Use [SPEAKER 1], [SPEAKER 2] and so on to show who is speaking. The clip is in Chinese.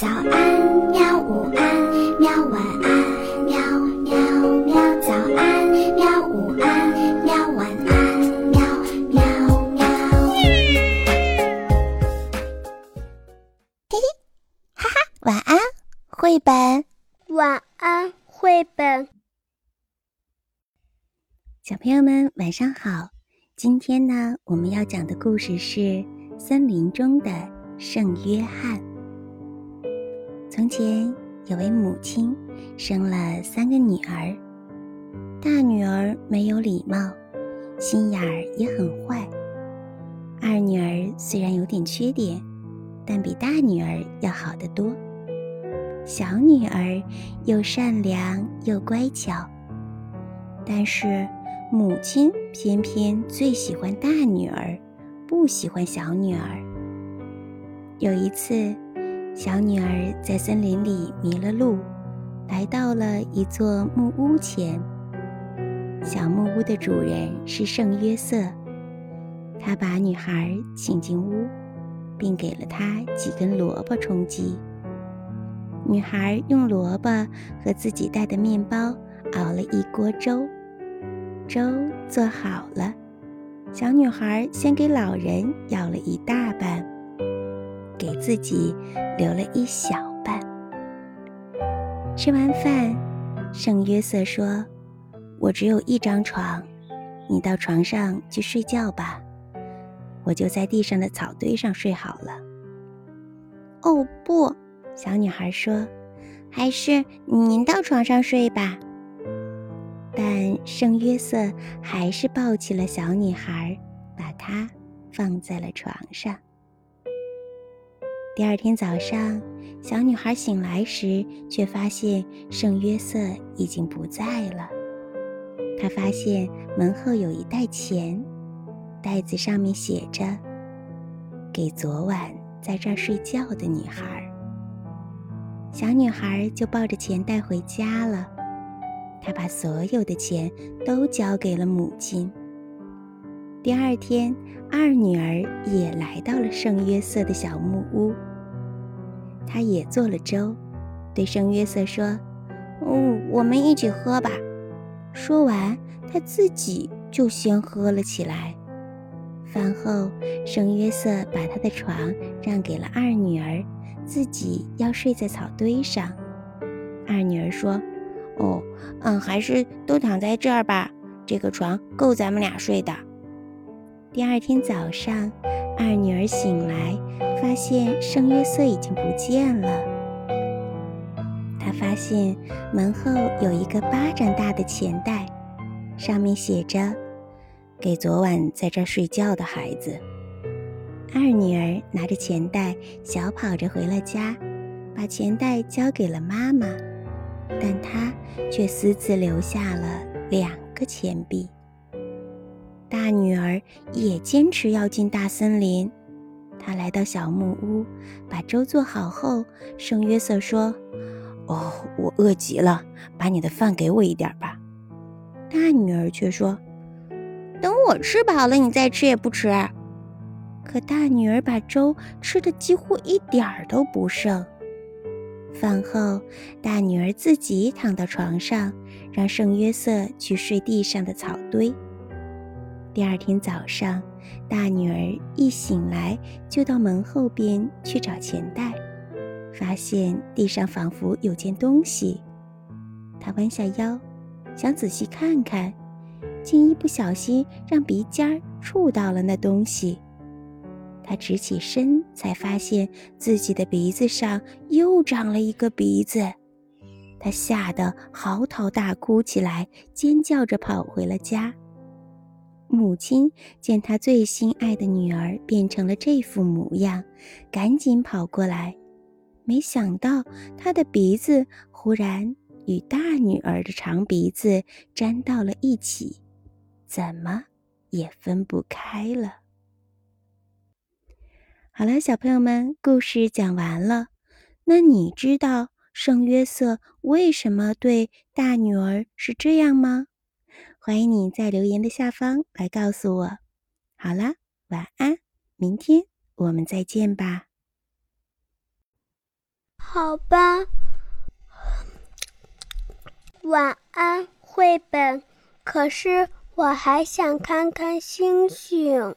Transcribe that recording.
[SPEAKER 1] 早安，喵！午安，喵！晚安，喵喵喵！早安，喵！午安，喵！晚安，喵喵喵！
[SPEAKER 2] 嘿嘿，哈哈，晚安，绘本。
[SPEAKER 3] 晚安，绘本。
[SPEAKER 2] 小朋友们，晚上好。今天呢，我们要讲的故事是《森林中的圣约翰》。从前有位母亲，生了三个女儿。大女儿没有礼貌，心眼儿也很坏。二女儿虽然有点缺点，但比大女儿要好得多。小女儿又善良又乖巧，但是母亲偏偏最喜欢大女儿，不喜欢小女儿。有一次。小女儿在森林里迷了路，来到了一座木屋前。小木屋的主人是圣约瑟，他把女孩请进屋，并给了她几根萝卜充饥。女孩用萝卜和自己带的面包熬了一锅粥，粥做好了，小女孩先给老人舀了一大半。给自己留了一小半。吃完饭，圣约瑟说：“我只有一张床，你到床上去睡觉吧，我就在地上的草堆上睡好了。”
[SPEAKER 3] 哦不，
[SPEAKER 2] 小女孩说：“还是您到床上睡吧。”但圣约瑟还是抱起了小女孩，把她放在了床上。第二天早上，小女孩醒来时，却发现圣约瑟已经不在了。她发现门后有一袋钱，袋子上面写着：“给昨晚在这儿睡觉的女孩。”小女孩就抱着钱袋回家了。她把所有的钱都交给了母亲。第二天，二女儿也来到了圣约瑟的小木屋。他也做了粥，对圣约瑟说：“
[SPEAKER 3] 嗯，我们一起喝吧。”
[SPEAKER 2] 说完，他自己就先喝了起来。饭后，圣约瑟把他的床让给了二女儿，自己要睡在草堆上。二女儿说：“
[SPEAKER 3] 哦，嗯，还是都躺在这儿吧，这个床够咱们俩睡的。”
[SPEAKER 2] 第二天早上，二女儿醒来，发现圣约瑟已经不见了。她发现门后有一个巴掌大的钱袋，上面写着：“给昨晚在这儿睡觉的孩子。”二女儿拿着钱袋，小跑着回了家，把钱袋交给了妈妈，但她却私自留下了两个钱币。大女儿也坚持要进大森林。他来到小木屋，把粥做好后，圣约瑟说：“
[SPEAKER 4] 哦，我饿极了，把你的饭给我一点吧。”
[SPEAKER 2] 大女儿却说：“
[SPEAKER 3] 等我吃饱了，你再吃也不迟。”
[SPEAKER 2] 可大女儿把粥吃的几乎一点儿都不剩。饭后，大女儿自己躺到床上，让圣约瑟去睡地上的草堆。第二天早上，大女儿一醒来就到门后边去找钱袋，发现地上仿佛有件东西。她弯下腰，想仔细看看，竟一不小心让鼻尖儿触到了那东西。她直起身，才发现自己的鼻子上又长了一个鼻子。她吓得嚎啕大哭起来，尖叫着跑回了家。母亲见她最心爱的女儿变成了这副模样，赶紧跑过来，没想到她的鼻子忽然与大女儿的长鼻子粘到了一起，怎么也分不开了。好了，小朋友们，故事讲完了。那你知道圣约瑟为什么对大女儿是这样吗？欢迎你在留言的下方来告诉我。好啦晚安明天我们再见吧。
[SPEAKER 5] 好吧晚安绘本可是我还想看看星星。